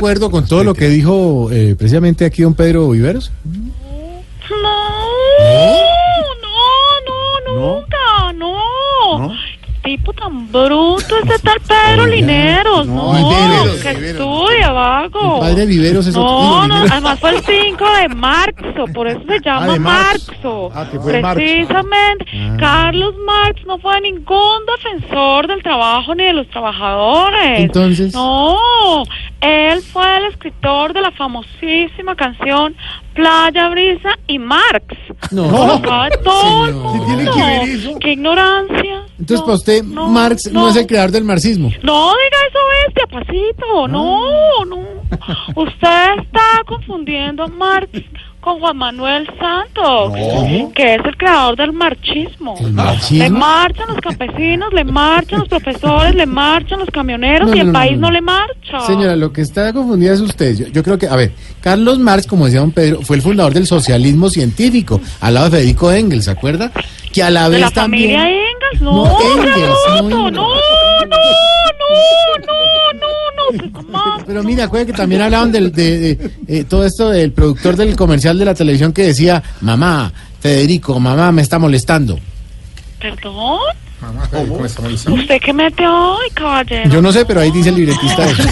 acuerdo con todo lo que dijo eh, precisamente aquí don Pedro Viveros? No, no, no, nunca, no. Tipo tan bruto ese tal Pedro Lineros, no, no, Viveros, que Viveros. estudia, vago. El padre Viveros es otro- No, digo, no, además fue el 5 de marzo, por eso se llama de marzo. Marxo. Ah, que fue Marx. Precisamente, Ah. Carlos Marx no fue ningún defensor del trabajo ni de los trabajadores. Entonces- No, él fue el escritor de la famosísima canción Playa Brisa y Marx. No. Sabe todo el mundo. ¿Sí tiene que ver eso? Qué ignorancia. Entonces, No, para usted, no, Marx no. es el creador del marxismo. No diga eso, bestia, pasito. No, no. Usted está confundiendo a Marx con Juan Manuel Santos, No. que es el creador del marxismo. ¿El Le marchan los campesinos, le marchan los profesores, le marchan los camioneros No, y el no, país no. le marcha. Señora, lo que está confundida es usted. Yo, yo creo que, a ver, Carlos Marx, como decía don Pedro, fue el fundador del socialismo científico, al lado de Federico Engels, ¿se acuerda? Que a la de vez la también... familia Engels, no, Engels. no, no, no, no, no, se toma- Pero mira, acuérdate que también hablaban del, de, de, eh, todo esto del productor del comercial de la televisión que decía, mamá, Federico, mamá me está molestando. ¿Perdón? ¿Usted qué mete hoy, caballero? Yo no sé, pero ahí dice el libretista eso.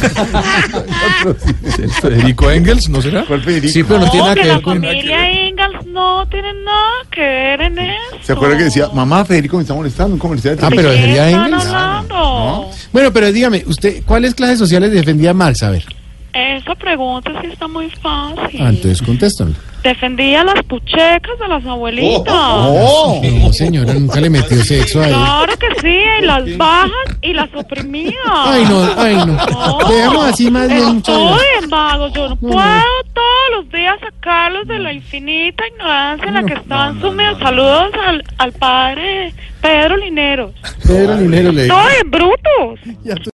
Federico Engels, ¿no será? Sí, pero no, No, tiene nada que que la ver con... familia Ingalls no tiene nada que ver en eso. ¿Se acuerda que decía, mamá, Federico me está molestando, un comercial de Ah, ¿De pero sería Engels. hablando? Bueno, pero dígame, usted, ¿cuáles clases sociales defendía Marx? A ver, Esa pregunta sí está muy fácil. ah, entonces contéstame. Defendía las puchecas de las abuelitas. ¡Oh! No, señora, nunca le metió sexo a él. Claro que sí, y las bajas y las oprimía. Ay, no, ay, no. Dejemos así más bien, Estoy en vago, yo no puedo todos los días sacarlos de la infinita ignorancia en la que están sumidos. Saludos al, al padre Pedro Lineros. Pedro Linero le Estoy en brutos.